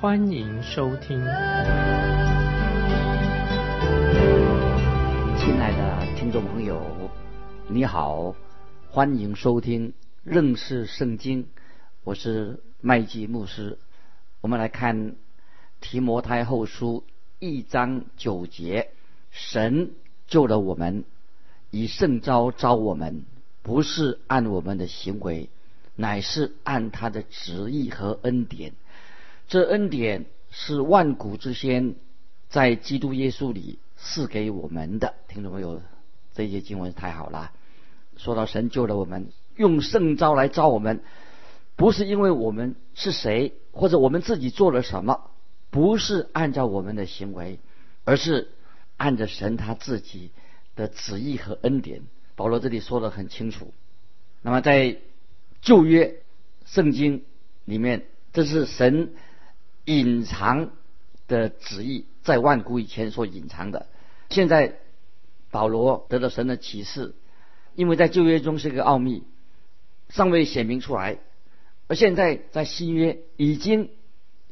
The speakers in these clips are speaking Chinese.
欢迎收听。亲爱的听众朋友，你好，欢迎收听认识圣经。我是麦基牧师，我们来看提摩太后书一章九节：神救了我们，以圣招招我们，不是按我们的行为，乃是按他的旨意和恩典。这恩典是万古之先在基督耶稣里赐给我们的。听众朋友，这些经文太好了。说到神救了我们，用圣招来招我们。不是因为我们是谁，或者我们自己做了什么，不是按照我们的行为，而是按着神他自己的旨意和恩典。保罗这里说的很清楚。那么在旧约圣经里面，这是神隐藏的旨意，在万古以前所隐藏的。现在保罗得到神的启示，因为在旧约中是一个奥秘，尚未显明出来。而现在在新约已经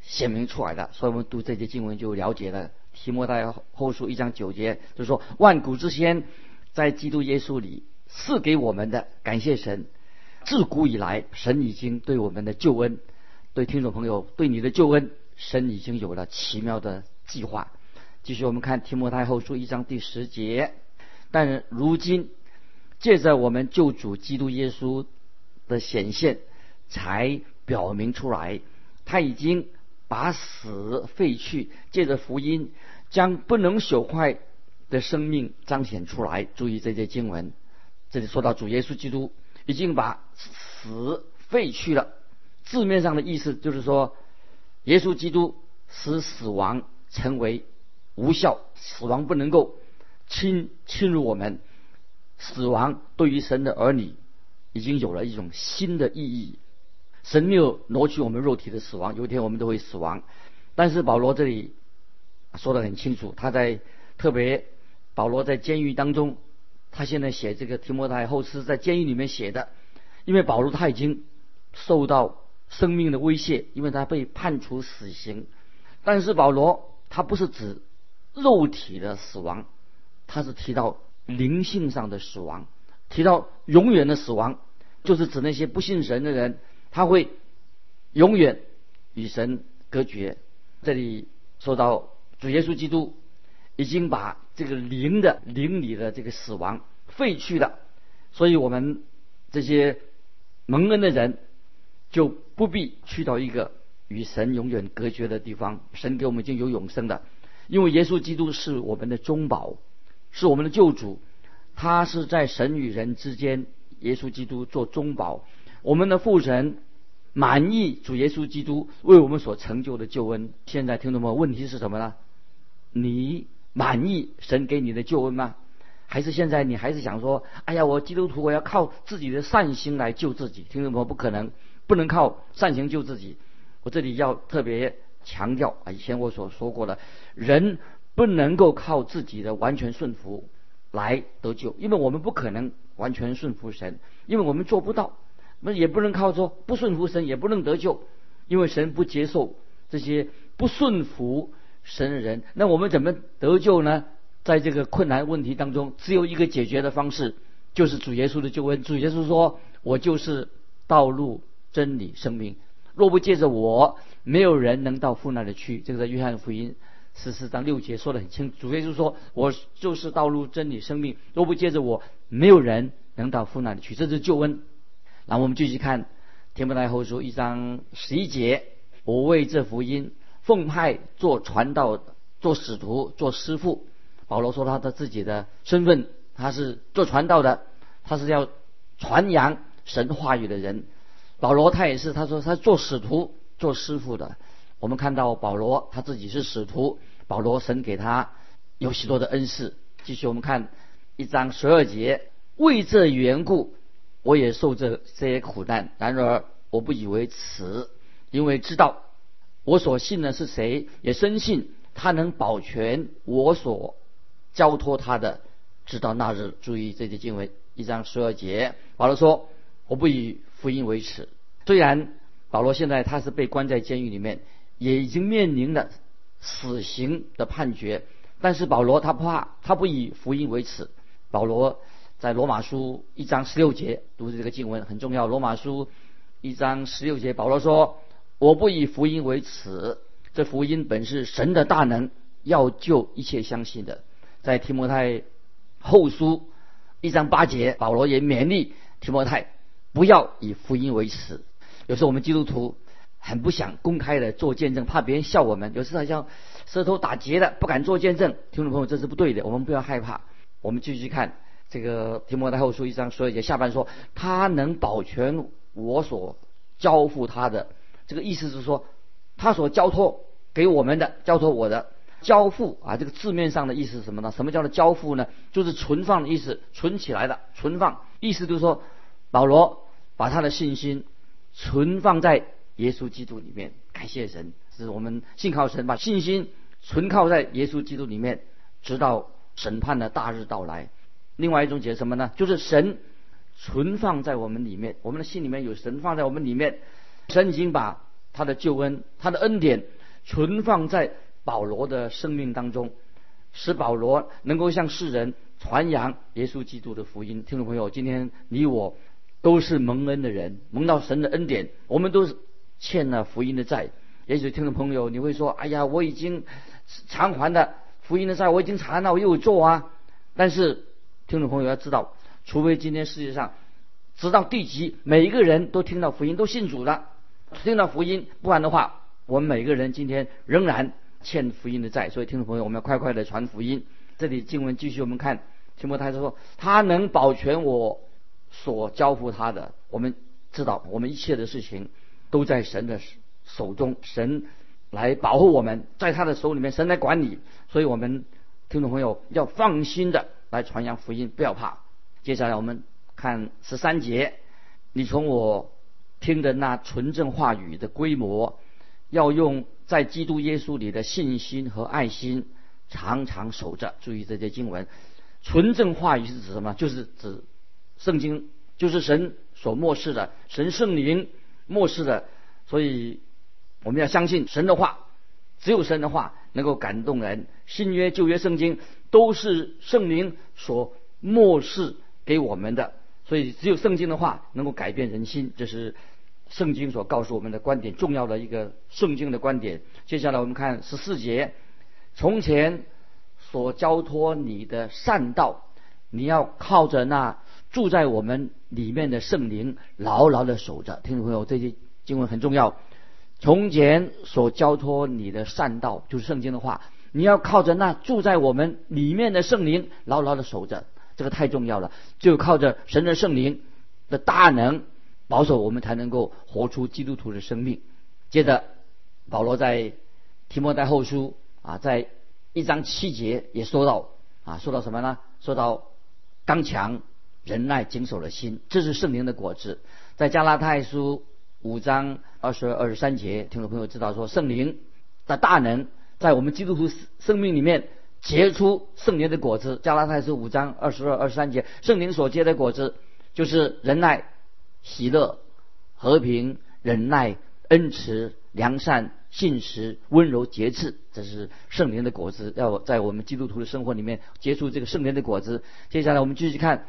显明出来了，所以我们读这些经文就了解了。提摩太后书一章九节就是说，万古之先在基督耶稣里赐给我们的，感谢神。自古以来，神已经对我们的救恩，对听众朋友对你的救恩，神已经有了奇妙的计划。继续我们看提摩太后书一章第十节，但如今借着我们救主基督耶稣的显现。才表明出来，他已经把死废去，借着福音将不能朽坏的生命彰显出来。注意这些经文，这里说到主耶稣基督已经把死废去了。字面上的意思就是说，耶稣基督使死亡成为无效，死亡不能够侵侵入我们。死亡对于神的儿女已经有了一种新的意义。神没有挪去我们肉体的死亡，有一天我们都会死亡。但是保罗这里说得很清楚，他在特别保罗在监狱当中，他现在写这个提摩太后书在监狱里面写的，因为保罗他已经受到生命的威胁，因为他被判处死刑。但是保罗他不是指肉体的死亡，他是提到灵性上的死亡，提到永远的死亡，就是指那些不信神的人。他会永远与神隔绝。这里说到主耶稣基督已经把这个灵的灵里的这个死亡废去了，所以我们这些蒙恩的人就不必去到一个与神永远隔绝的地方。神给我们已经有永生的，因为耶稣基督是我们的中保，是我们的救主，他是在神与人之间，耶稣基督做中保。我们的父神满意主耶稣基督为我们所成就的救恩。现在听懂吗？问题是什么呢？你满意神给你的救恩吗？还是现在你还是想说：哎呀，我基督徒我要靠自己的善心来救自己？听懂吗？不可能，不能靠善行救自己。我这里要特别强调啊，以前我所说过的，人不能够靠自己的完全顺服来得救，因为我们不可能完全顺服神，因为我们做不到。那也不能靠说不顺服神也不能得救，因为神不接受这些不顺服神的人。那我们怎么得救呢？在这个困难问题当中，只有一个解决的方式，就是主耶稣的救恩。主耶稣说：“我就是道路、真理、生命。若不借着我，没有人能到父那里去。”这个在约翰福音十四章六节说的很清楚。主耶稣说：“我就是道路、真理、生命。若不借着我，没有人能到父那里去。”这是救恩。然后我们继续看《天不来后书》一章十一节：“我为这福音奉派做传道、做使徒、做师傅。”保罗说他的自己的身份，他是做传道的，他是要传扬神话语的人。保罗他也是，他说他做使徒、做师傅的。我们看到保罗他自己是使徒，保罗神给他有许多的恩赐。继续我们看一章十二节，为这缘故，我也受这这些苦难。然而我不以为耻，因为知道我所信的是谁，也深信他能保全我所交托他的，直到那日。注意这些经文，一章十二节，保罗说：“我不以福音为耻。”虽然保罗现在他是被关在监狱里面，也已经面临了死刑的判决。但是保罗他不怕，他不以福音为耻。保罗在罗马书一章十六节读的这个经文很重要。罗马书一章十六节，保罗说：“我不以福音为耻，这福音本是神的大能，要救一切相信的。”在提摩太后书一章八节，保罗也勉励提摩太不要以福音为耻。有时候我们基督徒很不想公开的做见证，怕别人笑我们。有时好像。舌头打结的，不敢做见证。听众朋友，这是不对的，我们不要害怕。我们继续看这个提摩太后书一章十二节下半说，他能保全我所交付他的。这个意思是说，他所交托给我们的，交托我的交付啊。这个字面上的意思是什么呢？什么叫做交付呢？就是存放的意思，存起来的，存放。意思就是说，保罗把他的信心存放在耶稣基督里面。感谢神，是我们信靠神，把信心。存靠在耶稣基督里面，直到审判的大日到来。另外一种解释什么呢？就是神存放在我们里面，我们的心里面有神放在我们里面。神已经把他的救恩、他的恩典存放在保罗的生命当中，使保罗能够向世人传扬耶稣基督的福音。听众朋友，今天你我都是蒙恩的人，蒙到神的恩典，我们都是欠了福音的债。也许听众朋友你会说：“哎呀，我已经偿还的福音的债，我已经偿了，我又做啊。”但是听众朋友要知道，除非今天世界上直到地极，每一个人都听到福音，都信主了，听到福音，不然的话，我们每个人今天仍然欠福音的债。所以听众朋友，我们要快快的传福音。这里经文继续，我们看提摩太说：“他能保全我所交付他的。”我们知道，我们一切的事情都在神的。手中神来保护我们，在他的手里面，神来管理，所以我们听众朋友要放心的来传扬福音，不要怕。接下来我们看十三节，你从我听的那纯正话语的规模，要用在基督耶稣里的信心和爱心常常守着。注意这些经文，纯正话语是指什么？就是指圣经，就是神所漠视的，神圣灵漠视的，所以。我们要相信神的话，只有神的话能够感动人。新约、旧约圣经都是圣灵所漠视给我们的，所以只有圣经的话能够改变人心。这是圣经所告诉我们的观点，重要的一个圣经的观点。接下来我们看十四节：从前所交托你的善道，你要靠着那住在我们里面的圣灵，牢牢的守着。听众朋友，这些经文很重要。从前所交托你的善道，就是圣经的话，你要靠着那住在我们里面的圣灵，牢牢的守着。这个太重要了，就靠着神的圣灵的大能保守我们，才能够活出基督徒的生命。接着，保罗在提摩太后书啊，在一章七节也说到啊，说到什么呢？说到刚强、忍耐、谨守的心，这是圣灵的果子。在加拉太书。五章二十二十三节，听众朋友知道说，圣灵的大能在我们基督徒生命里面结出圣灵的果子。加拉太书五章二十二二十三节，圣灵所结的果子就是仁爱、喜乐、和平、忍耐、恩慈、良善、信实、温柔、节制，这是圣灵的果子，要在我们基督徒的生活里面结出这个圣灵的果子。接下来我们继续看。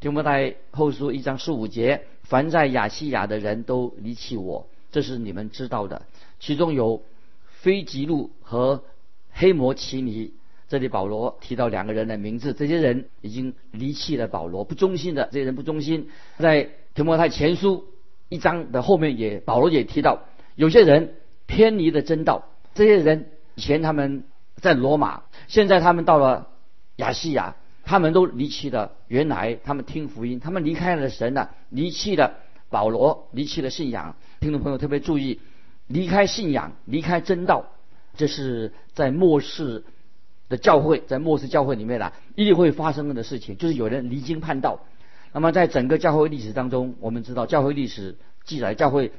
提摩太后书一章十五节：凡在亚细亚的人都离弃我，这是你们知道的。其中有非吉路和黑摩奇尼。这里保罗提到两个人的名字，这些人已经离弃了保罗，不忠心的这些人不忠心。在提摩太前书一章的后面也保罗也提到，有些人偏离了真道。这些人以前他们在罗马，现在他们到了亚细亚。他们都离弃了原来他们听福音，他们离开了神了，离弃了保罗，离弃了信仰。听众朋友特别注意，离开信仰，离开真道，这是在末世的教会，在末世教会里面啊，一定会发生的事情，就是有人离经叛道。那么在整个教会历史当中，我们知道教会历史记载教会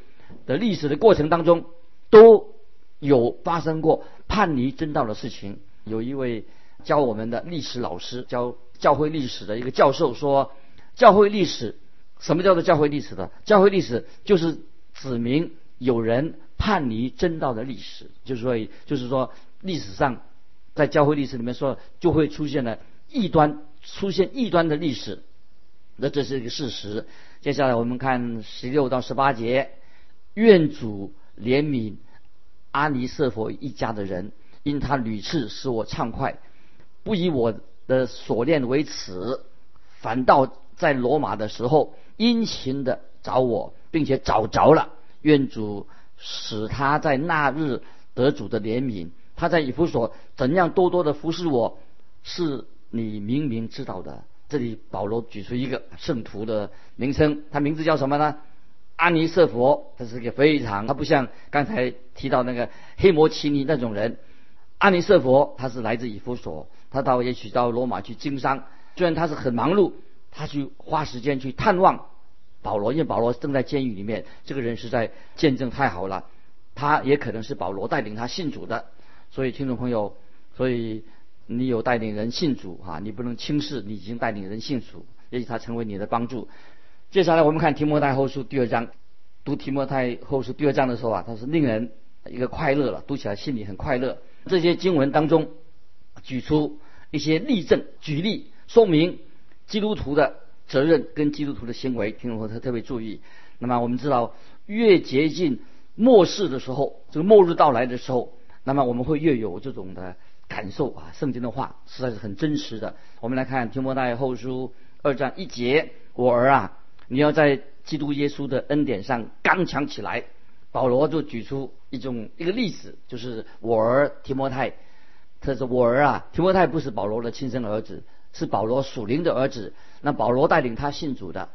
的历史的过程当中，都有发生过叛离真道的事情。有一位教我们的历史老师，教教会历史的一个教授说，教会历史什么叫做教会历史的？教会历史就是指明有人叛离真道的历史，就是说，就是说历史上在教会历史里面说就会出现了异端，出现异端的历史，那这是一个事实。接下来我们看十六到十八节，愿主怜悯阿尼瑟佛一家的人。因他屡次使我畅快，不以我的所念为耻，反倒在罗马的时候殷勤的找我，并且找着了。愿主使他在那日得主的怜悯。他在以弗所怎样多多的服侍我，是你明明知道的。这里保罗举出一个圣徒的名称，他名字叫什么呢？阿尼瑟佛。他是一个非常，他不像刚才提到那个黑摩奇尼那种人。阿尼瑟佛他是来自以弗所，他到也许到罗马去经商。虽然他是很忙碌，他去花时间去探望保罗，因为保罗正在监狱里面。这个人实在见证太好了，他也可能是保罗带领他信主的。所以听众朋友，所以你有带领人信主哈，你不能轻视你已经带领人信主，也许他成为你的帮助。接下来我们看提摩太后书第二章，读提摩太后书第二章的时候啊，他是令人一个快乐了，读起来心里很快乐。这些经文当中，举出一些例证、举例，说明基督徒的责任跟基督徒的行为，听众朋友特别注意。那么我们知道，越接近末世的时候，这个末日到来的时候，那么我们会越有这种的感受啊。圣经的话实在是很真实的。我们来看提摩太后书二章一节：“我儿啊，你要在基督耶稣的恩典上刚强起来。”保罗就举出一种一个例子，就是我儿提摩太，他说我儿啊，提摩太不是保罗的亲生儿子，是保罗属灵的儿子。那保罗带领他信主的，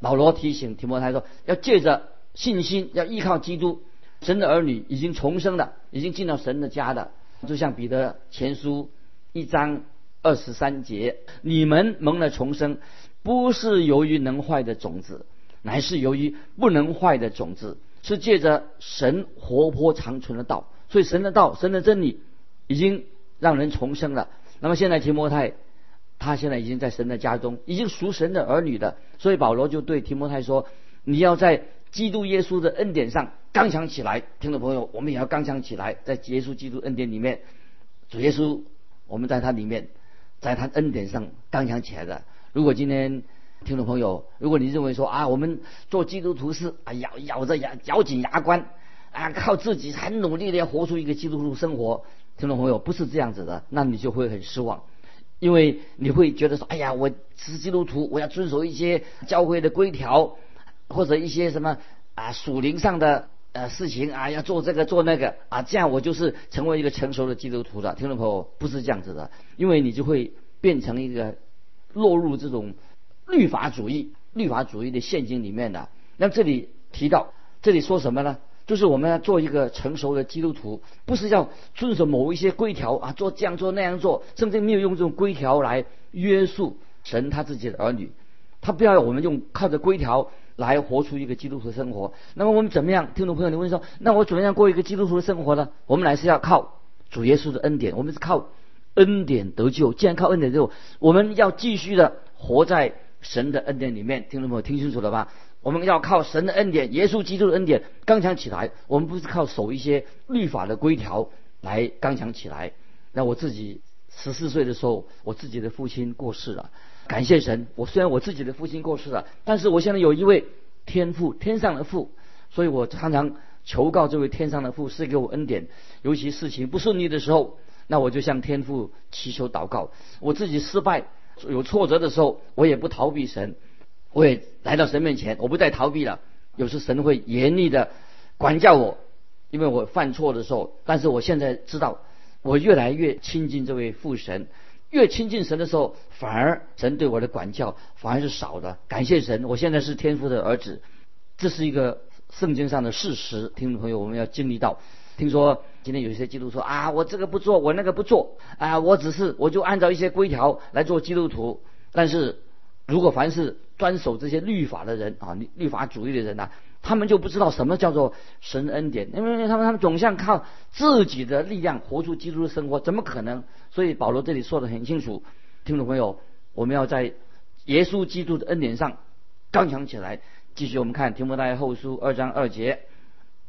保罗提醒提摩太说，要借着信心，要依靠基督，神的儿女已经重生了，已经进到神的家的。就像彼得前书一章二十三节，你们蒙了重生，不是由于能坏的种子，乃是由于不能坏的种子。是借着神活泼长存的道，所以神的道、神的真理已经让人重生了。那么现在提摩太，他现在已经在神的家中，已经属神的儿女的。所以保罗就对提摩太说：“你要在基督耶稣的恩典上刚强起来。”听众朋友，我们也要刚强起来，在耶稣基督恩典里面，主耶稣，我们在他里面，在他恩典上刚强起来的。如果今天，听众朋友，如果你认为说啊，我们做基督徒是啊咬咬着牙咬紧牙关啊，靠自己很努力的要活出一个基督徒生活，听众朋友不是这样子的，那你就会很失望，因为你会觉得说，哎呀，我是基督徒，我要遵守一些教会的规条，或者一些什么啊属灵上的呃事情啊，要做这个做那个啊，这样我就是成为一个成熟的基督徒了。听众朋友不是这样子的，因为你就会变成一个落入这种。律法主义，律法主义的陷阱里面的。那这里提到，这里说什么呢？就是我们要做一个成熟的基督徒，不是要遵守某一些规条啊，做这样做那样做，甚至没有用这种规条来约束神他自己的儿女。他不要我们用靠着规条来活出一个基督徒的生活。那么我们怎么样？听众朋友，你问说，那我怎么样过一个基督徒的生活呢？我们乃是要靠主耶稣的恩典，我们是靠恩典得救。既然靠恩典得救，我们要继续的活在。神的恩典里面，听众朋友听清楚了吧？我们要靠神的恩典，耶稣基督的恩典刚强起来。我们不是靠守一些律法的规条来刚强起来。那我自己十四岁的时候，我自己的父亲过世了。感谢神，我虽然我自己的父亲过世了，但是我现在有一位天父，天上的父，所以我常常求告这位天上的父，是给我恩典。尤其事情不顺利的时候，那我就向天父祈求祷告。我自己失败。有挫折的时候，我也不逃避神，我也来到神面前，我不再逃避了。有时神会严厉的管教我，因为我犯错的时候。但是我现在知道，我越来越亲近这位父神，越亲近神的时候，反而神对我的管教反而是少的。感谢神，我现在是天父的儿子，这是一个圣经上的事实。听众朋友，我们要经历到听说今天有一些基督徒说啊，我这个不做，我那个不做啊，我只是我就按照一些规条来做基督徒。但是如果凡是遵守这些律法的人啊，律法主义的人呐，他们就不知道什么叫做神恩典，因为他们他们总想靠自己的力量活出基督的生活，怎么可能？所以保罗这里说的很清楚，听众朋友，我们要在耶稣基督的恩典上刚强起来。继续我们看提摩太后书二章二节。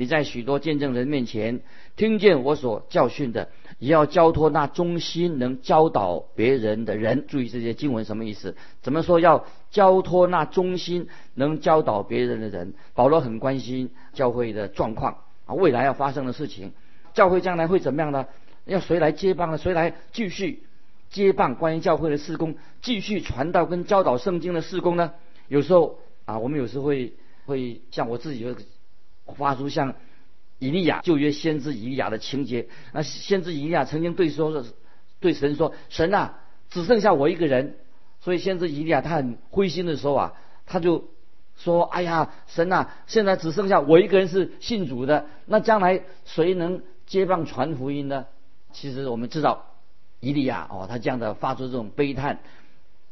你在许多见证人面前听见我所教训的，也要交托那忠心能教导别人的人。注意这些经文什么意思？怎么说要交托那忠心能教导别人的人？保罗很关心教会的状况啊，未来要发生的事情，教会将来会怎么样呢？要谁来接棒呢？谁来继续接棒关于教会的事工，继续传道跟教导圣经的事工呢？有时候啊，我们有时会会像我自己。发出像以利亚旧约先知以利亚的情节。那先知以利亚曾经对说对神说：“神啊，只剩下我一个人。”所以先知以利亚他很灰心的时候啊，他就说：“哎呀，神啊，现在只剩下我一个人是信主的，那将来谁能接棒传福音呢？”其实我们知道，以利亚哦，他这样的发出这种悲叹、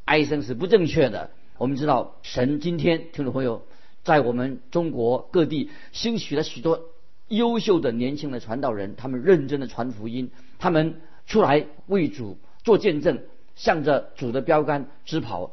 哀声是不正确的。我们知道，神今天听众朋友。在我们中国各地兴起了许多优秀的年轻的传道人，他们认真的传福音，他们出来为主做见证，向着主的标杆直跑，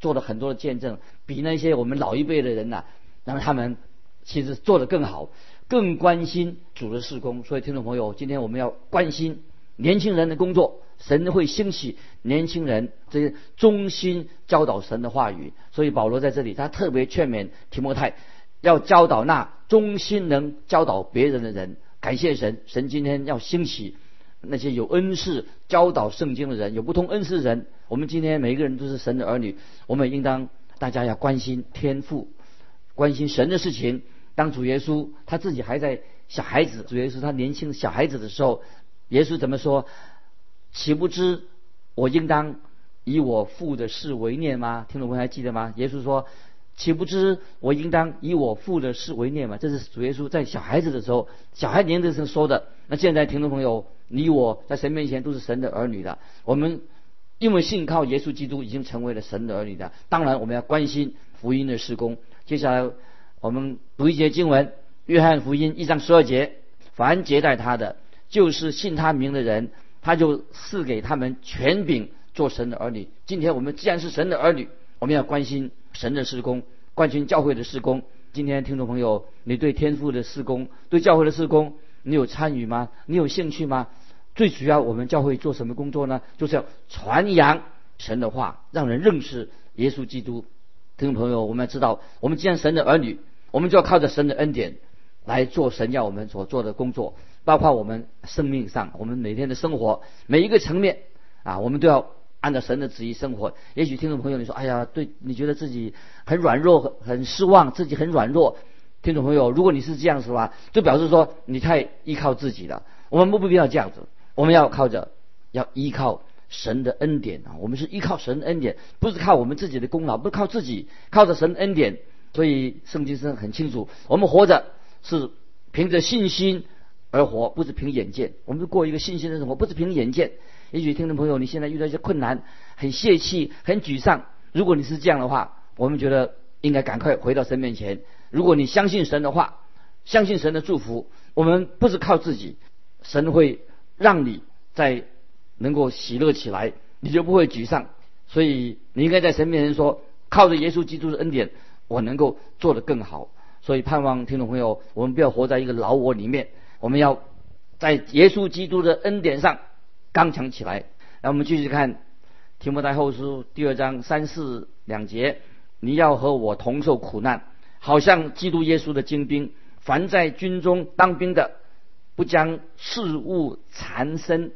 做了很多的见证，比那些我们老一辈的人呐，那么他们其实做得更好，更关心主的事工。所以听众朋友，今天我们要关心年轻人的工作。神会兴起年轻人，这些忠心教导神的话语。所以保罗在这里，他特别劝勉提摩太，要教导那忠心能教导别人的人。感谢神，神今天要兴起那些有恩赐教导圣经的人，有不同恩赐的人。我们今天每一个人都是神的儿女，我们应当大家要关心天赋，关心神的事情。当主耶稣他自己还在小孩子，主耶稣他年轻小孩子的时候，耶稣怎么说？岂不知我应当以我父的事为念吗？听众朋友还记得吗？耶稣说：“岂不知我应当以我父的事为念吗？”这是主耶稣在小孩子的时候，小孩年的时候说的。那现在听众朋友，你我在神面前都是神的儿女的。我们因为信靠耶稣基督，已经成为了神的儿女的。当然，我们要关心福音的施工。接下来我们读一节经文：《约翰福音》一章十二节：“凡接待他的，就是信他名的人。”他就赐给他们权柄做神的儿女。今天我们既然是神的儿女，我们要关心神的施工，关心教会的施工。今天听众朋友，你对天父的施工，对教会的施工，你有参与吗？你有兴趣吗？最主要，我们教会做什么工作呢？就是要传扬神的话，让人认识耶稣基督。听众朋友，我们要知道，我们既然神的儿女，我们就要靠着神的恩典来做神要我们所做的工作。包括我们生命上，我们每天的生活每一个层面啊，我们都要按照神的旨意生活。也许听众朋友你说，哎呀，对你觉得自己很软弱、很失望，自己很软弱。听众朋友，如果你是这样子的话，就表示说你太依靠自己了。我们不必要这样子，我们要靠着，要依靠神的恩典啊。我们是依靠神的恩典，不是靠我们自己的功劳，不是靠自己，靠着神恩典。所以圣经上很清楚，我们活着是凭着信心。而活不是凭眼见，我们过一个信心的生活，不是凭眼见。也许听众朋友，你现在遇到一些困难，很泄气，很沮丧。如果你是这样的话，我们觉得应该赶快回到神面前。如果你相信神的话，相信神的祝福，我们不是靠自己，神会让你在能够喜乐起来，你就不会沮丧。所以你应该在神面前说，靠着耶稣基督的恩典，我能够做得更好。所以盼望听众朋友，我们不要活在一个老我里面。我们要在耶稣基督的恩典上刚强起来。那我们继续看提摩太后书第二章三四两节：你要和我同受苦难，好像基督耶稣的精兵。凡在军中当兵的，不将事物缠身，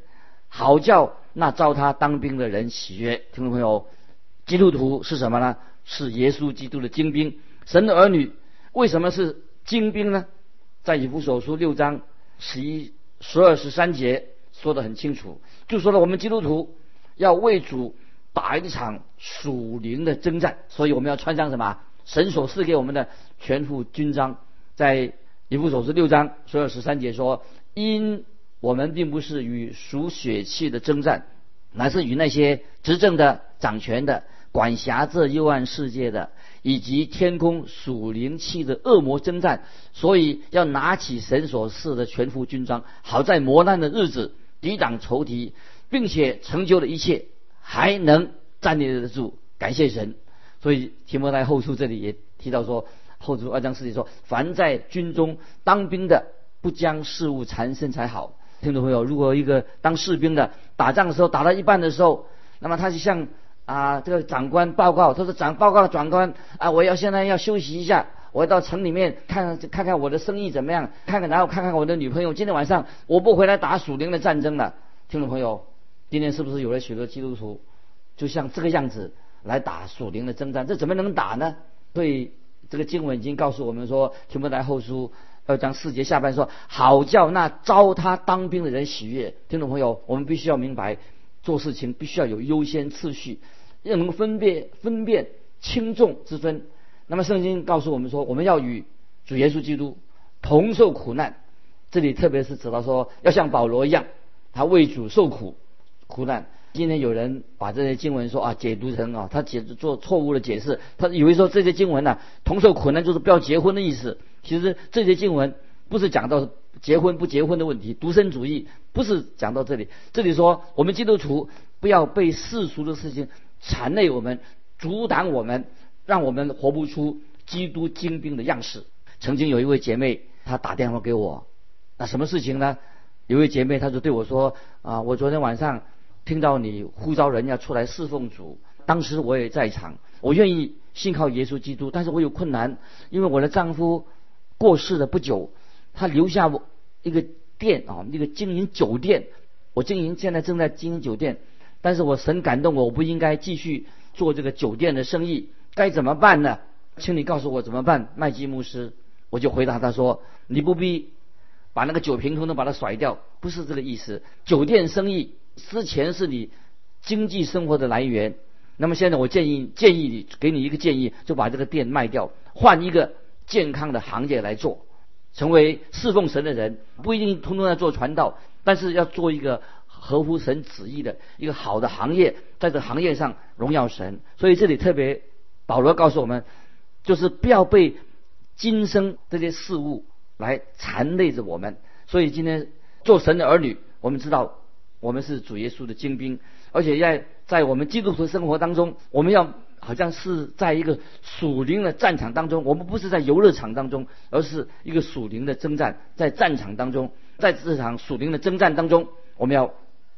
好叫那招他当兵的人喜悦。听众朋友，基督徒是什么呢？是耶稣基督的精兵，神的儿女。为什么是精兵呢？在以弗所书六章。十一、十二、十三节说得很清楚，就说了我们基督徒要为主打一场属灵的征战，所以我们要穿上什么？神所赐给我们的全副军装。在以弗所是六章十二、十三节说：“因我们并不是与属血气的征战，乃是与那些执政的、掌权的、管辖这幽暗世界的，以及天空属灵气的恶魔征战。所以要拿起神所赐的全副军装，好在磨难的日子抵挡仇敌，并且成就了一切，还能站立得住。感谢神。所以提摩太后书这里也提到说，后书二章四节说：“凡在军中当兵的，不将事物缠身才好。”听众朋友，如果一个当士兵的打仗的时候打到一半的时候，那么他就像啊这个长官报告，他说：“长报告长官啊，我要现在要休息一下，我要到城里面看看看我的生意怎么样，看看然后看看我的女朋友。今天晚上我不回来打属灵的战争了。”听众朋友，今天是不是有了许多基督徒就像这个样子？来打属灵的征战，这怎么能打呢？所以这个经文已经告诉我们说，《提摩太后书》二章四节下半说：“好叫那招他当兵的人喜悦。”听众朋友，我们必须要明白，做事情必须要有优先次序，要能分辨分辨轻重之分。那么圣经告诉我们说，我们要与主耶稣基督同受苦难。这里特别是指到说，要像保罗一样，他为主受苦苦难。今天有人把这些经文说啊解读成啊，他解做错误的解释，他以为说这些经文呢，同受苦难就是不要结婚的意思。其实这些经文不是讲到结婚不结婚的问题，独身主义不是讲到这里。这里说我们基督徒不要被世俗的事情缠累我们，阻挡我们，让我们活不出基督精兵的样式。曾经有一位姐妹，她打电话给我，那什么事情呢？有位姐妹，她就对我说啊，我昨天晚上。听到你呼召人要出来侍奉主，当时我也在场，我愿意信靠耶稣基督，但是我有困难，因为我的丈夫过世了不久，他留下我一个店啊，一个经营酒店，我经营现在正在经营酒店，但是我神感动我，我不应该继续做这个酒店的生意，该怎么办呢？请你告诉我怎么办，麦基牧师，我就回答他说，你不必把那个酒瓶通通把它甩掉，不是这个意思，酒店生意。之前是你经济生活的来源，那么现在我建议建议你，给你一个建议，就把这个店卖掉，换一个健康的行业来做，成为侍奉神的人，不一定通通要做传道，但是要做一个合乎神旨意的一个好的行业，在这行业上荣耀神。所以这里特别保罗告诉我们，就是不要被今生这些事物来缠累着我们。所以今天做神的儿女，我们知道。我们是主耶稣的精兵，而且在在我们基督徒生活当中，我们要好像是在一个属灵的战场当中，我们不是在游乐场当中，而是一个属灵的征战，在战场当中，在这场属灵的征战当中，我们要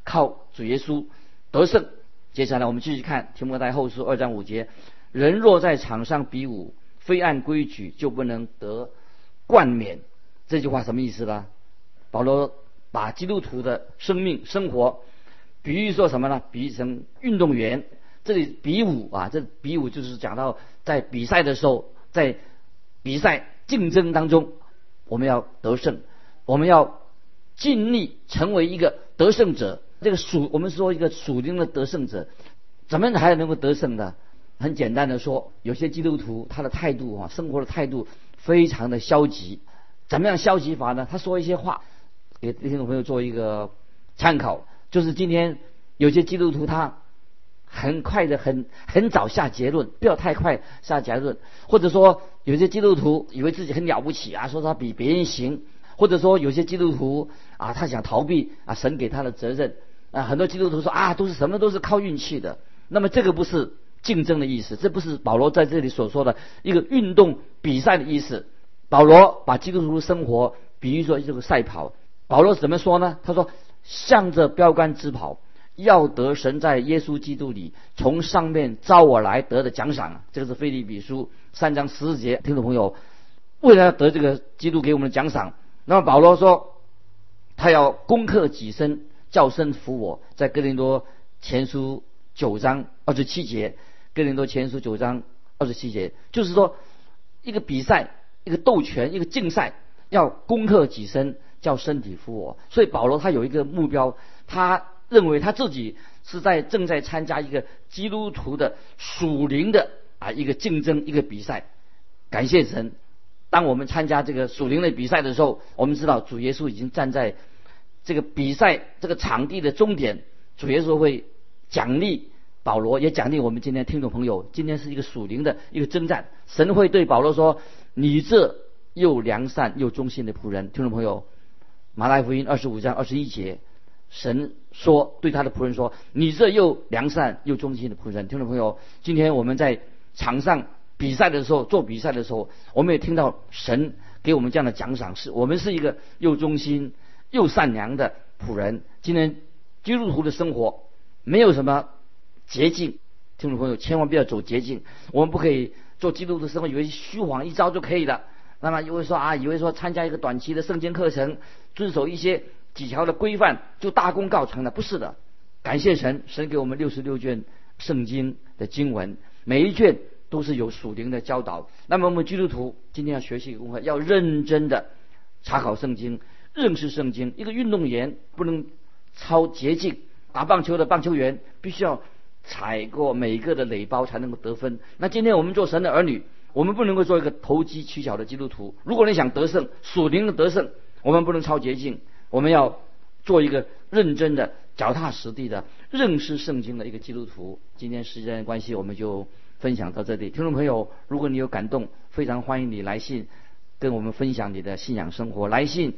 靠主耶稣得胜。接下来我们继续看提摩太后书二章五节：人若在场上比武，非按规矩就不能得冠冕。这句话什么意思呢？保罗。把基督徒的生命生活比喻说什么呢？比喻成运动员，这里比武啊，这比武就是讲到在比赛的时候，在比赛竞争当中，我们要得胜，我们要尽力成为一个得胜者。这个属我们说一个属灵的得胜者，怎么样才能够得胜呢？很简单的说，有些基督徒他的态度啊，生活的态度非常的消极。怎么样消极法呢？他说一些话。给听众朋友做一个参考，就是今天有些基督徒他很快的很很早下结论，不要太快下结论，或者说有些基督徒以为自己很了不起啊，说他比别人行，或者说有些基督徒啊他想逃避啊神给他的责任啊，很多基督徒说啊都是什么都是靠运气的，那么这个不是竞争的意思，这不是保罗在这里所说的一个运动比赛的意思，保罗把基督徒生活比喻说这个赛跑。保罗怎么说呢？他说：“向着标杆直跑，要得神在耶稣基督里从上面招我来得的奖赏。”这个是腓利比书三章十四节。听众朋友，为了要得这个基督给我们的奖赏，那么保罗说，他要攻克己身，叫身服我。在哥林多前书九章二十七节，哥林多前书九章二十七节，就是说，一个比赛，一个斗拳，一个竞赛，要攻克己身。叫身体服我，所以保罗他有一个目标，他认为他自己是在正在参加一个基督徒的属灵的啊一个竞争一个比赛。感谢神，当我们参加这个属灵的比赛的时候，我们知道主耶稣已经站在这个比赛这个场地的终点，主耶稣会奖励保罗，也奖励我们今天听众朋友。今天是一个属灵的一个征战，神会对保罗说：“你这又良善又忠心的仆人。”听众朋友，马太福音二十五章二十一节，神说对他的仆人说：“你这又良善又忠心的仆人。”听众朋友，今天我们在场上。比赛的时候，做比赛的时候，我们也听到神给我们这样的奖赏，是我们是一个又忠心又善良的仆人。今天基督徒的生活没有什么捷径，听众朋友千万不要走捷径。我们不可以做基督徒的生活，以为虚晃一招就可以了。那么以为说啊，以为说参加一个短期的圣经课程，遵守一些几条的规范就大功告成了，不是的。感谢神，神给我们六十六卷圣经的经文，每一卷。都是有属灵的教导。那么我们基督徒今天要学习一个功课，要认真的查考圣经，认识圣经。一个运动员不能超捷径，打棒球的棒球员必须要踩过每个的垒包才能够得分。那今天我们做神的儿女，我们不能够做一个投机取巧的基督徒。如果你想得胜，属灵的得胜，我们不能超捷径，我们要做一个认真的、脚踏实地的认识圣经的一个基督徒。今天时间关系，我们就。分享到这里，听众朋友，如果你有感动，非常欢迎你来信跟我们分享你的信仰生活。来信